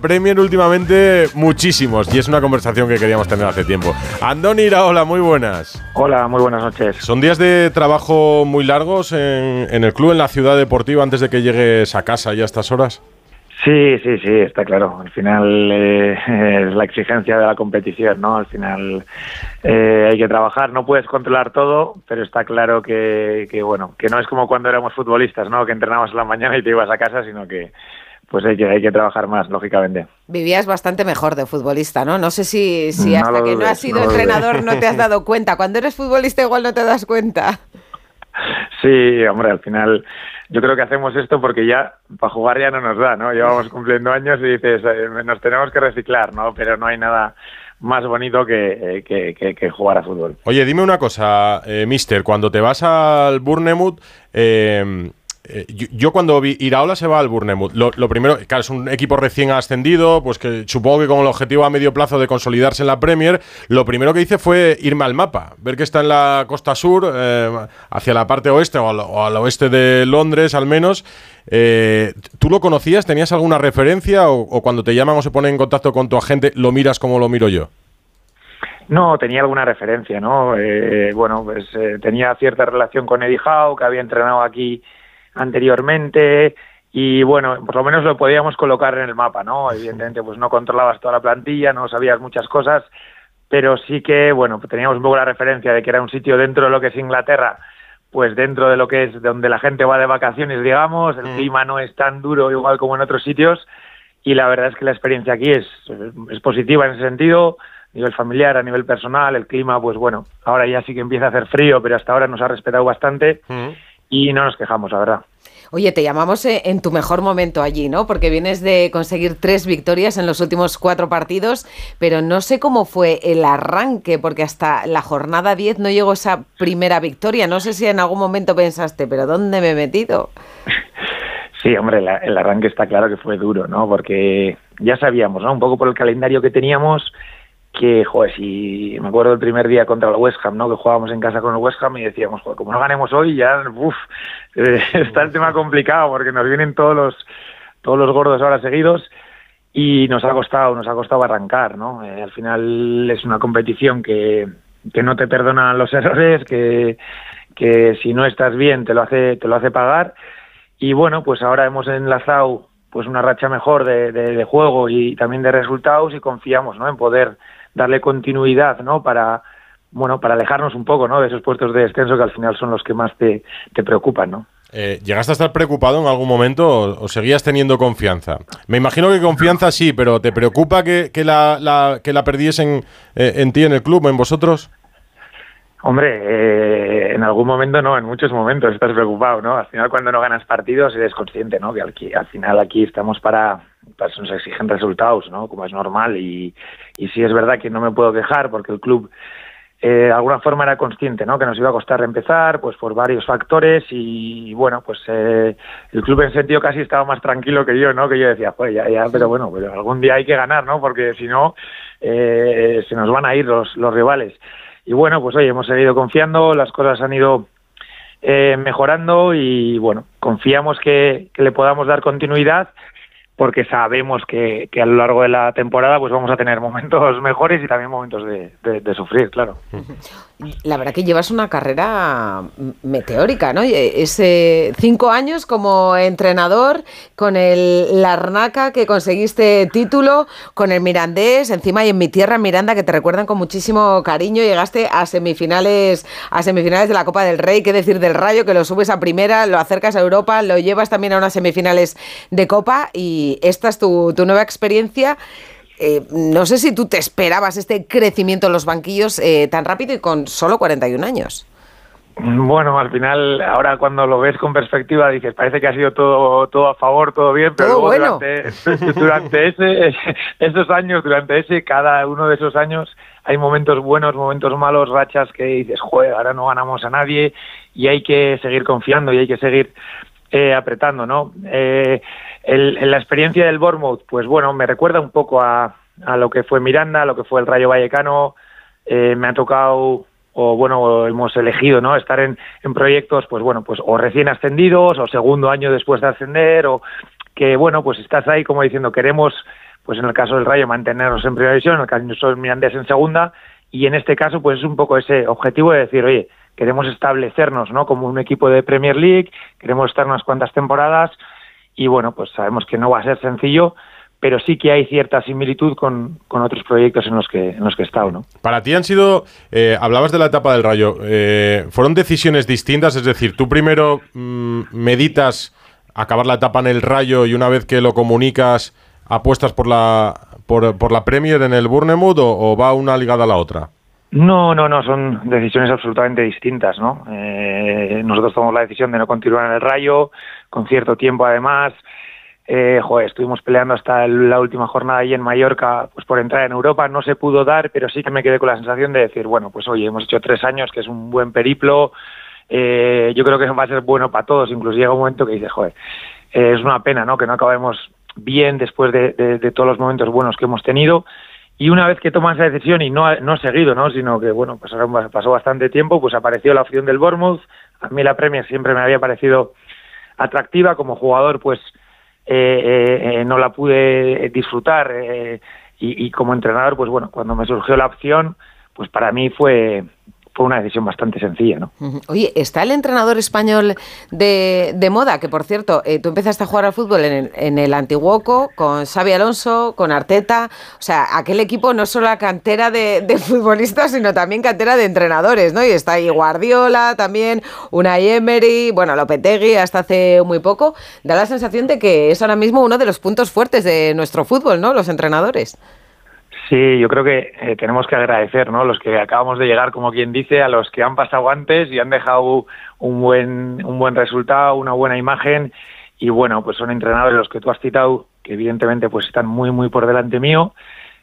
Premier últimamente muchísimos y es una conversación que queríamos tener hace tiempo. Andoni hola, muy buenas. Hola, muy buenas noches. ¿Son días de trabajo muy largos en, el club, en la ciudad deportiva, antes de que llegues a casa ya a estas horas? Sí, sí, sí, está claro. Al final eh, es la exigencia de la competición, ¿no? Al final eh, hay que trabajar, no puedes controlar todo, pero está claro que, que, bueno, que no es como cuando éramos futbolistas, ¿no? Que entrenabas en la mañana y te ibas a casa, sino que pues hay que, hay que trabajar más, lógicamente. Vivías bastante mejor de futbolista, ¿no? No sé si, si hasta que no has sido entrenador no te has dado cuenta. Cuando eres futbolista igual no te das cuenta. Sí, hombre, al final yo creo que hacemos esto porque ya para jugar ya no nos da, ¿no? Llevamos cumpliendo años y dices, eh, nos tenemos que reciclar, ¿no? Pero no hay nada más bonito que, eh, que, jugar a fútbol. Oye, dime una cosa, eh, Mister, cuando te vas al Burnemouth, eh, eh, yo, cuando vi Iraola se va al Burnemouth, lo, primero, claro, es un equipo recién ascendido, pues que supongo que con el objetivo a medio plazo de consolidarse en la Premier, lo primero que hice fue irme al mapa, ver que está en la costa sur, eh, hacia la parte oeste o al, oeste de Londres al menos. Eh, ¿Tú lo conocías? ¿Tenías alguna referencia o, cuando te llaman o se ponen en contacto con tu agente, lo miras como lo miro yo? No, tenía alguna referencia, ¿no? bueno, pues tenía cierta relación con Eddie Howe, que había entrenado aquí anteriormente y bueno, por lo menos lo podíamos colocar en el mapa, ¿no? Evidentemente, pues no controlabas toda la plantilla, no sabías muchas cosas, pero sí que, bueno, teníamos un poco la referencia de que era un sitio dentro de lo que es Inglaterra, pues dentro de lo que es donde la gente va de vacaciones, digamos, el clima no es tan duro igual como en otros sitios y la verdad es que la experiencia aquí es, es positiva en ese sentido, a nivel familiar, a nivel personal, el clima, pues bueno, ahora ya sí que empieza a hacer frío, pero hasta ahora nos ha respetado bastante. Mm y no nos quejamos, la verdad. Oye, te llamamos eh, en tu mejor momento allí, ¿no? Porque vienes de conseguir tres victorias en los últimos cuatro partidos, pero no sé cómo fue el arranque, porque hasta la jornada 10 no llegó esa primera victoria. No sé si en algún momento pensaste, pero ¿dónde me he metido? Sí, hombre, el arranque está claro que fue duro, ¿no? Porque ya sabíamos, ¿no? Un poco por el calendario que teníamos, que, joder, si me acuerdo el primer día contra el West Ham, ¿no? Que jugábamos en casa con el West Ham y decíamos, joder, como no ganemos hoy, ya, uff, eh, está el tema complicado porque nos vienen todos los, todos los gordos ahora seguidos y nos ha costado, nos ha costado arrancar, ¿no? Eh, al final es una competición que, que no te perdona los errores, que, que si no estás bien te lo hace, te lo hace pagar y bueno, pues ahora hemos enlazado pues una racha mejor de, de, de juego y también de resultados y confiamos, ¿no? En poder darle continuidad, ¿no? Para, bueno, para alejarnos un poco, ¿no? De esos puestos de descenso que al final son los que más te, te preocupan, ¿no? Eh, ¿Llegaste a estar preocupado en algún momento o, seguías teniendo confianza? Me imagino que confianza sí, pero ¿te preocupa que, que la, la, que la perdiesen eh, en ti, en el club, en vosotros? Hombre, eh, en algún momento no, en muchos momentos estás preocupado, ¿no? Al final cuando no ganas partidos eres consciente, ¿no? Que al final aquí estamos para, pues nos exigen resultados, ¿no? Como es normal y, y sí es verdad que no me puedo quejar porque el club eh, de alguna forma era consciente, ¿no? Que nos iba a costar empezar, pues por varios factores y, bueno, pues eh, el club en sentido casi estaba más tranquilo que yo, ¿no? Que yo decía, pues ya, ya, pero bueno, pero algún día hay que ganar, ¿no? Porque si no eh, se nos van a ir los, los rivales. Y bueno, pues hoy hemos seguido confiando, las cosas han ido eh, mejorando y bueno, confiamos que, que le podamos dar continuidad porque sabemos que, que, a lo largo de la temporada pues vamos a tener momentos mejores y también momentos de, de, sufrir, claro. La verdad que llevas una carrera meteórica, ¿no? Ese cinco años como entrenador, con el Larnaca que conseguiste título, con el Mirandés, encima y en mi tierra Miranda que te recuerdan con muchísimo cariño, llegaste a semifinales, a semifinales de la Copa del Rey, qué decir del Rayo, que lo subes a primera, lo acercas a Europa, lo llevas también a unas semifinales de Copa y esta es tu, nueva experiencia. Eh, no sé si tú te esperabas este crecimiento en los banquillos eh, tan rápido y con solo 41 años. Bueno, al final, ahora cuando lo ves con perspectiva, dices, parece que ha sido todo, todo a favor, todo bien, pero durante, durante ese, esos años, durante ese, cada uno de esos años, hay momentos buenos, momentos malos, rachas que dices, joder, ahora no ganamos a nadie y hay que seguir confiando y hay que seguir eh, apretando, ¿no? Eh, el, la experiencia del Bournemouth, pues bueno, me recuerda un poco a, a lo que fue Miranda, a lo que fue el Rayo Vallecano. Eh, me ha tocado, o bueno, hemos elegido, ¿no? Estar en, en proyectos, pues bueno, pues o recién ascendidos, o segundo año después de ascender, o que bueno, pues estás ahí como diciendo, queremos pues en el caso del Rayo mantenernos en primera división, en el caso del Mirandés en segunda, y en este caso pues es un poco ese objetivo de decir, oye, queremos establecernos ¿no? como un equipo de Premier League, queremos estar unas cuantas temporadas y bueno, pues sabemos que no va a ser sencillo, pero sí que hay cierta similitud con, otros proyectos en los que en los que he estado, ¿no? Para ti han sido, eh, hablabas de la etapa del Rayo, eh, fueron decisiones distintas, es decir, tú primero mm, meditas acabar la etapa en el Rayo y una vez que lo comunicas apuestas por la por, la Premier en el Bournemouth o va una ligada a la otra. No, no, no, son decisiones absolutamente distintas, ¿no? Eh, nosotros tomamos la decisión de no continuar en el Rayo, con cierto tiempo además. Eh, joder, estuvimos peleando hasta la última jornada ahí en Mallorca, pues por entrar en Europa, no se pudo dar, pero sí que me quedé con la sensación de decir, bueno, pues oye, hemos hecho tres años, que es un buen periplo, eh, yo creo que va a ser bueno para todos, incluso llega un momento que dices, joder, es una pena, ¿no? Que no acabemos bien después de, de todos los momentos buenos que hemos tenido y una vez que toman esa decisión y no, no seguido, ¿no? sino que bueno, pasó bastante tiempo, pues apareció la opción del Bournemouth. A mí la Premier siempre me había parecido atractiva como jugador, pues eh, eh, eh, no la pude disfrutar y, y, como entrenador, pues bueno, cuando me surgió la opción, pues para mí fue fue una decisión bastante sencilla, ¿no? Oye, ¿está el entrenador español de, moda? Que, por cierto, eh, tú empezaste a jugar al fútbol en el, en el Antiguoco, con Xavi Alonso, con Arteta. O sea, aquel equipo no solo cantera de, futbolistas, sino también cantera de entrenadores, ¿no? Y está ahí Guardiola también, Unai Emery, bueno, Lopetegui hasta hace muy poco. Da la sensación de que es ahora mismo uno de los puntos fuertes de nuestro fútbol, ¿no? Los entrenadores. Sí, yo creo que eh, tenemos que agradecer, ¿no? Los que acabamos de llegar, como quien dice, a los que han pasado antes y han dejado un buen, un buen resultado, una buena imagen. Y bueno, pues son entrenadores los que tú has citado, que evidentemente pues están muy, muy por delante mío,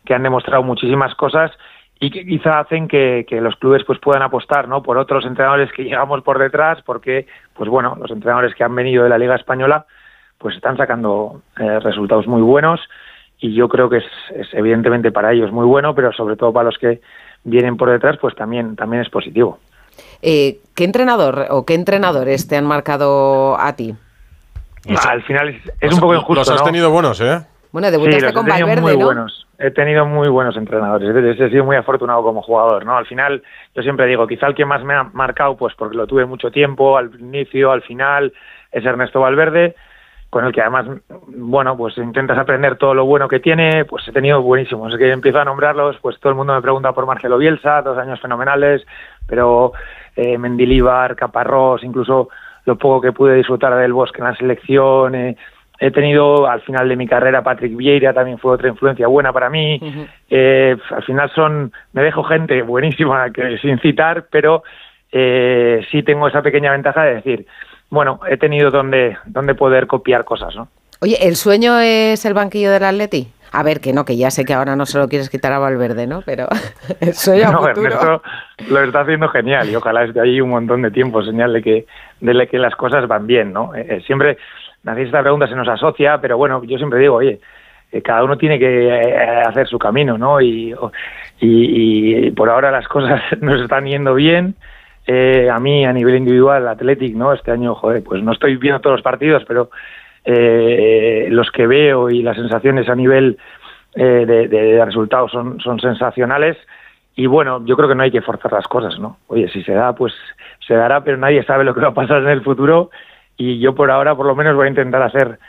que han demostrado muchísimas cosas y que quizá hacen que, los clubes pues puedan apostar, ¿no? Por otros entrenadores que llegamos por detrás, porque, pues bueno, los entrenadores que han venido de la Liga Española, pues están sacando eh, resultados muy buenos y yo creo que es, evidentemente para ellos muy bueno, pero sobre todo para los que vienen por detrás, pues también, también es positivo. Eh, ¿Qué entrenador o qué entrenadores te han marcado a ti? al final es, un poco injusto. Los has tenido buenos, ¿eh? Bueno, debutaste con Valverde, muy Buenos. He tenido muy buenos entrenadores. He sido muy afortunado como jugador, ¿no? Al final, yo siempre digo, quizá el que más me ha marcado, pues porque lo tuve mucho tiempo, al inicio, al final, es Ernesto Valverde con el que además, bueno, pues intentas aprender todo lo bueno que tiene, pues he tenido buenísimos. Es que empiezo a nombrarlos, pues todo el mundo me pregunta por Marcelo Bielsa, dos años fenomenales, pero eh, Mendilíbar, Caparrós, incluso lo poco que pude disfrutar del Bosque en la selección, eh, he tenido al final de mi carrera Patrick Vieira, también fue otra influencia buena para mí. eh, al final son, me dejo gente buenísima que sin citar, pero eh, sí tengo esa pequeña ventaja de decir, bueno, he tenido donde, donde poder copiar cosas, ¿no? Oye, ¿el sueño es el banquillo del Atleti? A ver, que no, que ya sé que ahora no se lo quieres quitar a Valverde, ¿no? Pero el sueño no, futuro... lo está haciendo genial y ojalá esté ahí un montón de tiempo, señal de que, de que las cosas van bien, ¿no? Eh, eh, siempre, nadie esta pregunta se nos asocia, pero bueno, yo siempre digo, oye, eh, cada uno tiene que hacer su camino, ¿no? Y, y, y por ahora las cosas nos están yendo bien, eh, a mí a nivel individual, Athletic, ¿no? Este año, joder, pues no estoy viendo todos los partidos, pero eh, los que veo y las sensaciones a nivel eh, de, resultados son, son sensacionales. Y bueno, yo creo que no hay que forzar las cosas, ¿no? Oye, si se da, pues se dará, pero nadie sabe lo que va a pasar en el futuro. Y yo por ahora, por lo menos, voy a intentar hacer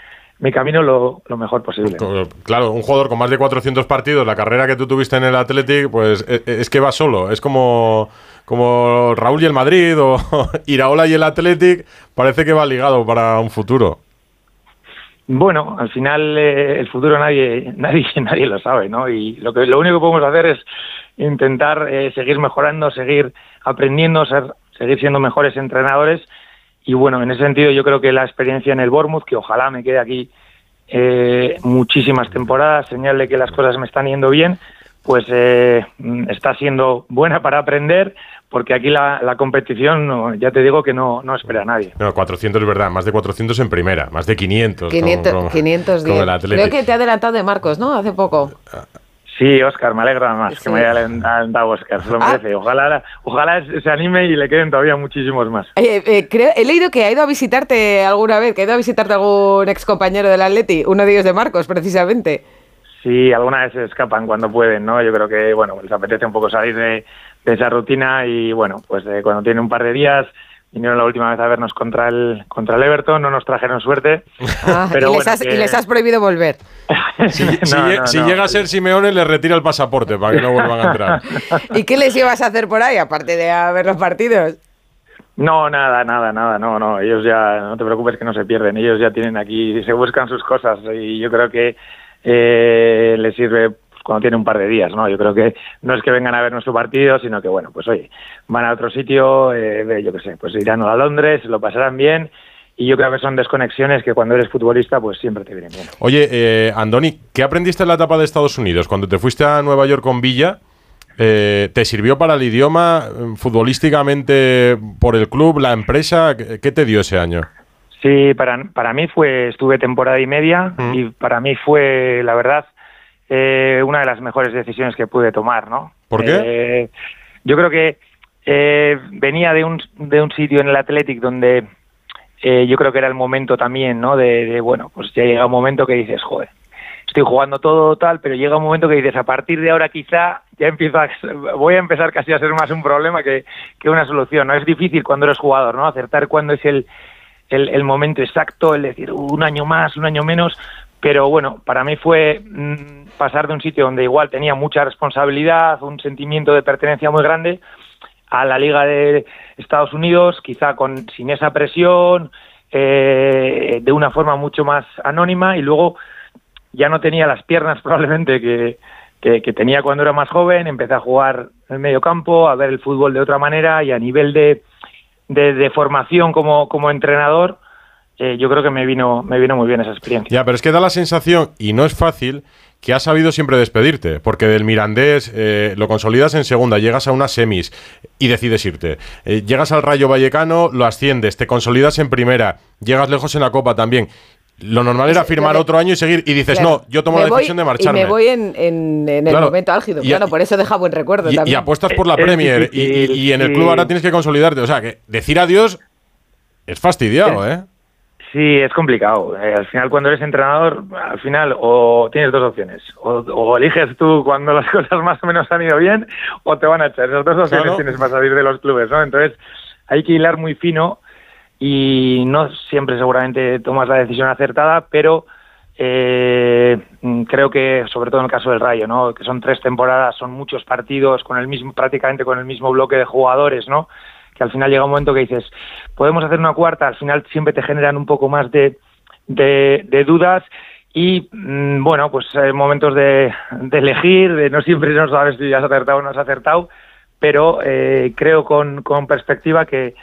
mi camino lo, lo, mejor posible. Claro, un jugador con más de 400 partidos, la carrera que tú tuviste en el Athletic, pues e, e, es, que va solo. Es como, como Raúl y el Madrid o Iraola y el Athletic, parece que va ligado para un futuro. Bueno, al final eh, el futuro nadie, nadie, nadie lo sabe, ¿no? Y lo que lo único que podemos hacer es intentar eh, seguir mejorando, seguir aprendiendo, ser, seguir siendo mejores entrenadores y bueno, en ese sentido yo creo que la experiencia en el Bournemouth, que ojalá me quede aquí eh, muchísimas temporadas, señal de que las cosas me están yendo bien, pues eh, está siendo buena para aprender, porque aquí la, competición, ya te digo que no, no espera a nadie. No, 400 es verdad, más de 400 en primera, más de 500. 500, 510. Creo que te ha adelantado de Marcos, ¿no? Hace poco. Sí, Oscar, me alegra más que me haya alentado Oscar, se lo ah. merece. Ojalá, ojalá se anime y le queden todavía muchísimos más. Eh, eh, creo, he leído que ha ido a visitarte alguna vez, que ha ido a visitarte algún ex compañero del Atleti, uno de ellos de Marcos, precisamente. Sí, alguna vez se escapan cuando pueden, ¿no? Yo creo que, bueno, les apetece un poco salir de, esa rutina y, bueno, pues eh, cuando tienen un par de días, vinieron la última vez a vernos contra el contra el Everton, no nos trajeron suerte. Ah, pero y, les has, prohibido volver. si, llega a ser Simeone, les retira el pasaporte para que no vuelvan a entrar. ¿Y qué les ibas a hacer por ahí, aparte de ver los partidos? No, nada, nada, nada, no, no, ellos ya, no te preocupes que no se pierden, ellos ya tienen aquí, se buscan sus cosas y yo creo que eh, les sirve cuando tiene un par de días, ¿no? Yo creo que no es que vengan a ver nuestro partido, sino que, bueno, pues oye, van a otro sitio, eh, yo qué sé, pues irán a Londres, lo pasarán bien y yo creo que son desconexiones que cuando eres futbolista pues siempre te vienen bien. Oye, eh, Andoni, ¿qué aprendiste en la etapa de Estados Unidos? Cuando te fuiste a Nueva York con Villa, eh, ¿te sirvió para el idioma futbolísticamente por el club, la empresa? ¿Qué te dio ese año? Sí, para, para mí fue, estuve temporada y media y para mí fue, la verdad, eh, una de las mejores decisiones que pude tomar, ¿no? ¿Por qué? Eh, yo creo que eh, venía de un, de un sitio en el Athletic donde yo creo que era el momento también, ¿no? De, bueno, pues ya llega un momento que dices, joder, estoy jugando todo tal, pero llega un momento que dices, a partir de ahora quizá ya empiezo a, voy a empezar casi a ser más un problema que, que una solución, ¿no? Es difícil cuando eres jugador, ¿no? Acertar cuándo es el, el, el, momento exacto, el decir un año más, un año menos, pero bueno, para mí fue mm, pasar de un sitio donde igual tenía mucha responsabilidad, un sentimiento de pertenencia muy grande, a la Liga de Estados Unidos, quizá con sin esa presión, eh, de una forma mucho más anónima y luego ya no tenía las piernas probablemente que, tenía cuando era más joven, empecé a jugar en el medio campo, a ver el fútbol de otra manera y a nivel de, de, formación como entrenador, eh, yo creo que me vino, me vino muy bien esa experiencia. Ya, pero es que da la sensación, y no es fácil, que has sabido siempre despedirte, porque del Mirandés eh, lo consolidas en segunda, llegas a unas semis y decides irte. Eh, llegas al Rayo Vallecano, lo asciendes, te consolidas en primera, llegas lejos en la Copa también. Lo normal era firmar otro año y seguir, y dices, no, yo tomo la decisión de marcharme. Y me voy en, el momento álgido, claro, por eso deja buen recuerdo y, también. Y apuestas por la Premier, y, en el club ahora tienes que consolidarte. O sea, que decir adiós es fastidiado, ¿eh? Sí, es complicado. Eh, al final, cuando eres entrenador, al final o tienes dos opciones. O, eliges tú cuando las cosas más o menos han ido bien, o te van a echar. Esas dos opciones tienes para salir de los clubes, ¿no? Entonces, hay que hilar muy fino y no siempre seguramente tomas la decisión acertada, pero eh, creo que, sobre todo en el caso del Rayo, ¿no? Que son tres temporadas, son muchos partidos con el mismo, prácticamente con el mismo bloque de jugadores, ¿no? Que al final llega un momento que dices, podemos hacer una cuarta, al final siempre te generan un poco más de, de, dudas y mm, bueno, pues hay momentos de, elegir, de no siempre no sabes si has acertado o no has acertado, pero eh, creo con, con perspectiva que,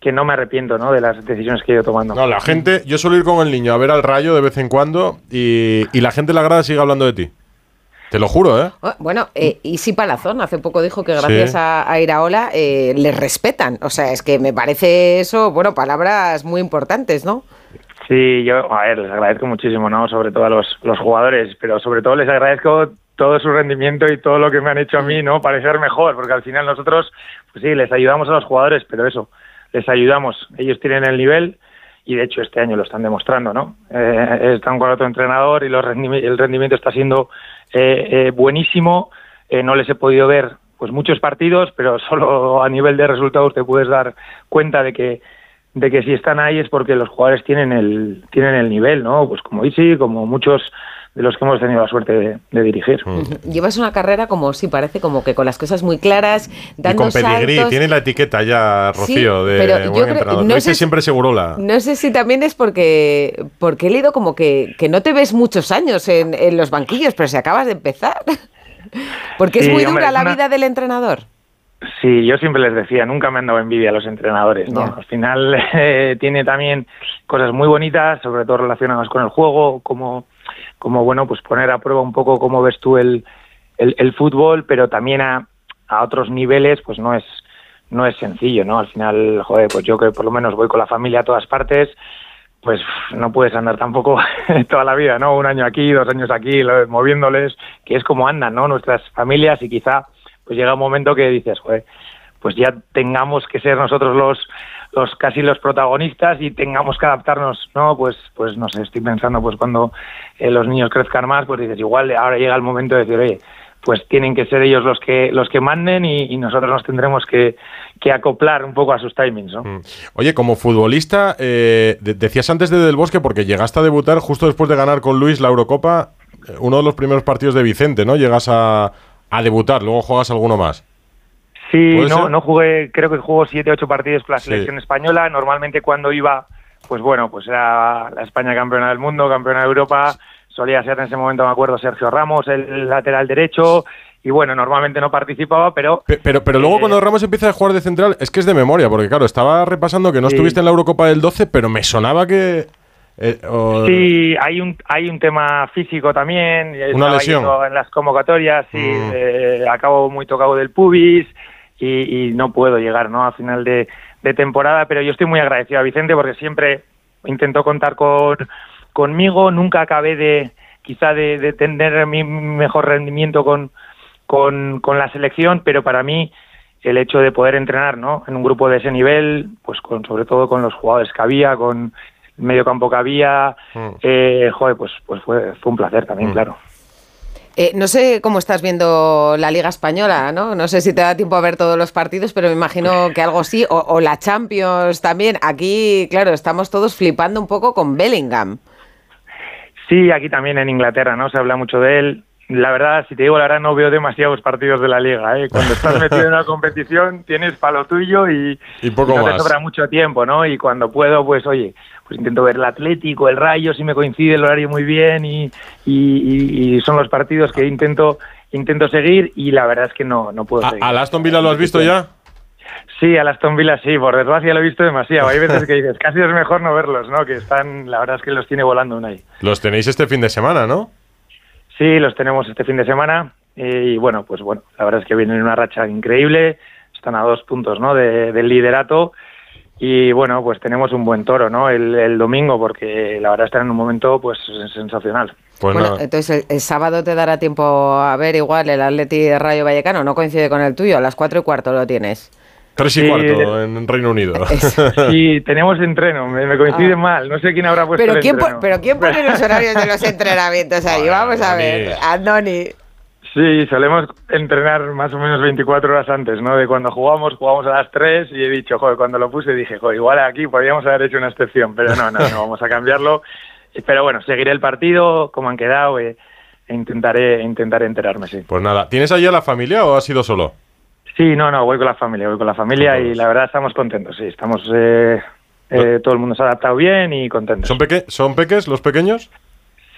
que no me arrepiento ¿no? de las decisiones que he ido tomando. No, la gente, yo suelo ir con el niño a ver al rayo de vez en cuando y, y la gente en la grada sigue hablando de ti. Te lo juro, ¿eh? Oh, bueno, eh, Isi Palazón hace poco dijo que gracias a, Iraola eh, les respetan. O sea, es que me parece eso, bueno, palabras muy importantes, ¿no? Sí, yo, a ver, les agradezco muchísimo, ¿no? Sobre todo a los, los jugadores, pero sobre todo les agradezco todo su rendimiento y todo lo que me han hecho a mí, ¿no? Parecer mejor, porque al final nosotros, pues sí, les ayudamos a los jugadores, pero eso, les ayudamos. Ellos tienen el nivel y de hecho este año lo están demostrando, ¿no? Eh, están con otro entrenador y los el rendimiento está siendo eh, eh, buenísimo. Eh, no les he podido ver pues muchos partidos, pero solo a nivel de resultados te puedes dar cuenta de que de que si están ahí es porque los jugadores tienen el tienen el nivel, ¿no? Pues como Isi, como muchos de los que hemos tenido la suerte de, dirigir. Mm. Llevas una carrera como sí parece como que con las cosas muy claras, dando y con pedigrí, tiene la etiqueta ya Rocío de buen entrenador. No sé, siempre la. No sé si también es porque porque he leído como que, que no te ves muchos años en, en los banquillos, pero si acabas de empezar. porque es muy dura la vida del entrenador. Sí, yo siempre les decía, nunca me han dado envidia a los entrenadores, ¿no? Al final eh, tiene también cosas muy bonitas, sobre todo relacionadas con el juego, como como bueno, pues poner a prueba un poco cómo ves tú el, el, fútbol, pero también a, a, otros niveles, pues no es, no es sencillo, ¿no? Al final, joder, pues yo que por lo menos voy con la familia a todas partes, pues no puedes andar tampoco toda la vida, ¿no? Un año aquí, dos años aquí, moviéndoles, que es como andan, ¿no? Nuestras familias y quizá pues llega un momento que dices, joder, pues ya tengamos que ser nosotros los los casi los protagonistas y tengamos que adaptarnos, ¿no? Pues, pues no sé, estoy pensando, pues cuando eh, los niños crezcan más, pues dices, igual ahora llega el momento de decir, oye, pues tienen que ser ellos los que los que manden y, nosotros nos tendremos que, acoplar un poco a sus timings. ¿no? Mm. Oye, como futbolista, eh, decías antes de Del Bosque, porque llegaste a debutar justo después de ganar con Luis la Eurocopa, eh, uno de los primeros partidos de Vicente, ¿no? Llegas a, a debutar, luego juegas alguno más. Sí, no, no jugué, creo que jugó siete, ocho partidos con la selección española. Normalmente cuando iba, pues bueno, pues era la España campeona del mundo, campeona de Europa. Solía ser en ese momento, me acuerdo, Sergio Ramos, el lateral derecho. Y bueno, normalmente no participaba, pero... Pero, pero, luego eh, cuando Ramos empieza a jugar de central, es que es de memoria, porque claro, estaba repasando que no estuviste en la Eurocopa del 12, pero me sonaba que... Eh, sí, hay un, hay un tema físico también. Una lesión. En las convocatorias, sí, mm. eh, acabo muy tocado del pubis y, no puedo llegar ¿no? a final de, temporada, pero yo estoy muy agradecido a Vicente porque siempre intentó contar con, conmigo, nunca acabé de quizá de, tener mi mejor rendimiento con, con, con, la selección, pero para mí el hecho de poder entrenar ¿no? en un grupo de ese nivel, pues con, sobre todo con los jugadores que había, con el medio campo que había, mm. eh, joder, pues, pues fue, fue un placer también, mm. claro. Eh, no sé cómo estás viendo la Liga Española, ¿no? No sé si te da tiempo a ver todos los partidos, pero me imagino que algo sí, o, la Champions también. Aquí, claro, estamos todos flipando un poco con Bellingham. Sí, aquí también en Inglaterra, ¿no? Se habla mucho de él. La verdad, si te digo la verdad, no veo demasiados partidos de la liga. ¿eh? Cuando estás metido en una competición, tienes palo tuyo y, poco no te sobra mucho tiempo, ¿no? Y cuando puedo, pues oye, pues intento ver el Atlético, el Rayo, si me coincide el horario muy bien y, y, son los partidos que intento intento seguir y la verdad es que no, no puedo seguir. ¿Al Aston Villa lo has visto ya? Sí, al Aston Villa sí, por desgracia lo he visto demasiado. Hay veces que dices, casi es mejor no verlos, ¿no? Que están, la verdad es que los tiene volando un ahí. Los tenéis este fin de semana, ¿no? Sí, los tenemos este fin de semana y bueno, pues bueno, la verdad es que vienen en una racha increíble, están a dos puntos, ¿no? del liderato y bueno, pues tenemos un buen toro, ¿no? El, domingo, porque la verdad está en un momento pues sensacional. Pues bueno, entonces el, sábado te dará tiempo a ver igual el Atleti Rayo Vallecano, no coincide con el tuyo, a las cuatro y cuarto lo tienes. Tres y cuarto en Reino Unido. Sí, tenemos entreno, me, coincide ah. mal, no sé quién habrá puesto pero el quién Pero ¿quién pone los horarios de los entrenamientos ahí? Vamos a ver, Andoni. Sí, solemos entrenar más o menos 24 horas antes, ¿no? De cuando jugamos, jugamos a las 3 y he dicho, joder, cuando lo puse dije, joder, igual aquí podríamos haber hecho una excepción, pero no, no, no vamos a cambiarlo. Pero bueno, seguiré el partido, como han quedado, eh, e intentaré, intentaré enterarme, sí. Pues nada, ¿tienes allí a la familia o has ido solo? Sí, no, no, voy con la familia, voy con la familia y la verdad estamos contentos, sí, estamos... Eh, eh, todo el mundo se ha adaptado bien y contentos. ¿Son, peque ¿Son peques los pequeños?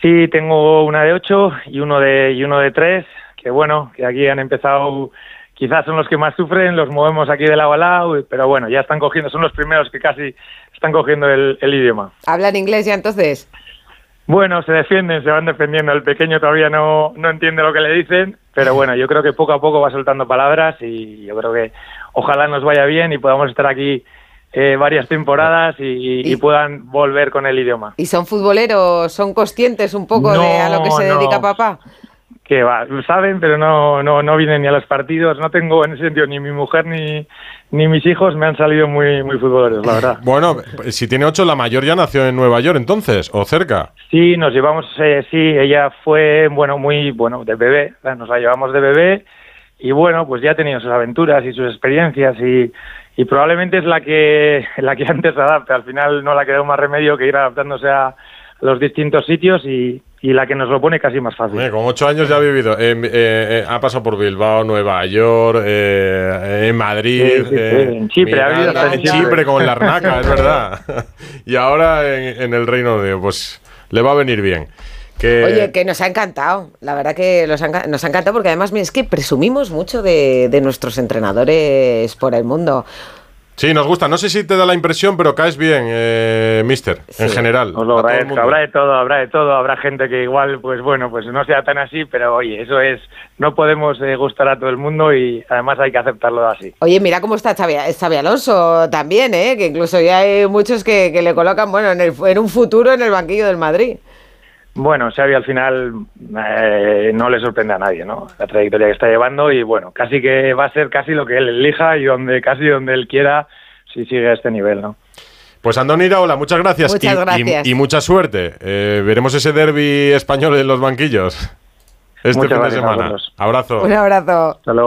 Sí, tengo una de 8 y uno de, y uno de 3 que bueno, que aquí han empezado, quizás son los que más sufren, los movemos aquí de lado a lado, pero bueno, ya están cogiendo, son los primeros que casi están cogiendo el, idioma. ¿Hablan inglés ya entonces? Bueno, se defienden, se van defendiendo. El pequeño todavía no, no entiende lo que le dicen, pero bueno, yo creo que poco a poco va soltando palabras y yo creo que ojalá nos vaya bien y podamos estar aquí eh, varias temporadas y, puedan volver con el idioma. ¿Y son futboleros? ¿Son conscientes un poco de a lo que se dedica papá? Que va, saben, pero no, no, no vienen ni a los partidos. No tengo en ese sentido ni mi mujer ni, ni mis hijos me han salido muy, muy futboleros, la verdad. Bueno, si tiene ocho, la mayor ya nació en Nueva York entonces, o cerca. Sí, nos llevamos, eh, sí, ella fue, bueno, muy, bueno, de bebé, nos la llevamos de bebé y bueno, pues ya ha tenido sus aventuras y sus experiencias y, y probablemente es la que, la que antes adapta. Al final no la quedó más remedio que ir adaptándose a los distintos sitios y, y la que nos lo pone casi más fácil. con ocho años ya ha vivido, eh, eh, ha pasado por Bilbao, Nueva York, eh, en Madrid, en Chipre, ha vivido en Chipre con la Arnaca, es verdad. y ahora en, el Reino Unido, pues le va a venir bien. Oye, que nos ha encantado. La verdad que nos ha, nos ha encantado porque además es que presumimos mucho de, de nuestros entrenadores por el mundo. Sí, nos gusta. No sé si te da la impresión, pero caes bien, eh, mister, en general. habrá de todo, habrá de todo. Habrá gente que igual, pues bueno, pues no sea tan así, pero oye, eso es, no podemos eh, gustar a todo el mundo y además hay que aceptarlo así. Oye, mira cómo está Xavi, Alonso también, ¿eh? que incluso ya hay muchos que, le colocan, bueno, en, el, en un futuro en el banquillo del Madrid. Bueno, Xavi al final eh, no le sorprende a nadie, ¿no? La trayectoria que está llevando y bueno, casi que va a ser casi lo que él elija y donde casi donde él quiera si sigue a este nivel, ¿no? Pues Andoni Iraola, muchas gracias. Muchas y, gracias. y- y mucha suerte. Eh, veremos ese derby español en los banquillos este Muchas fin de semana. Abrazo. Un abrazo. Hasta luego.